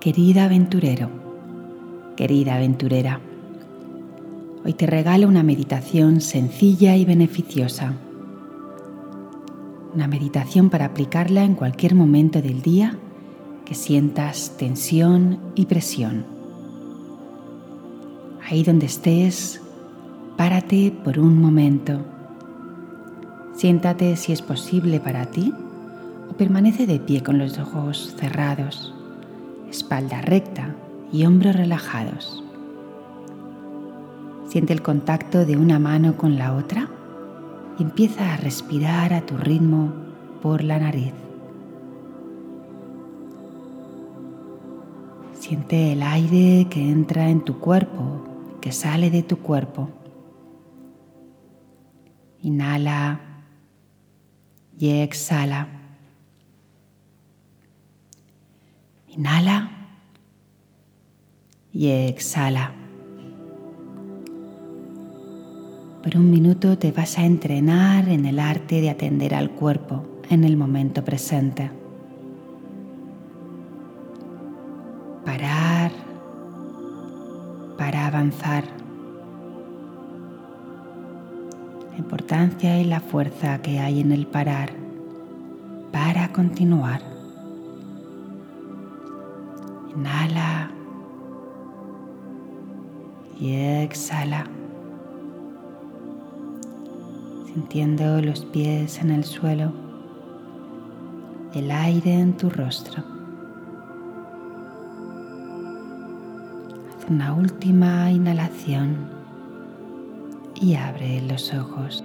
Querida aventurero, querida aventurera, hoy te regalo una meditación sencilla y beneficiosa. Una meditación para aplicarla en cualquier momento del día que sientas tensión y presión. Ahí donde estés, párate por un momento. Siéntate si es posible para ti o permanece de pie con los ojos cerrados espalda recta y hombros relajados. Siente el contacto de una mano con la otra y empieza a respirar a tu ritmo por la nariz. Siente el aire que entra en tu cuerpo, que sale de tu cuerpo. Inhala y exhala. Inhala y exhala. Por un minuto te vas a entrenar en el arte de atender al cuerpo en el momento presente. Parar para avanzar. La importancia y la fuerza que hay en el parar para continuar. Inhala y exhala, sintiendo los pies en el suelo, el aire en tu rostro. Haz una última inhalación y abre los ojos.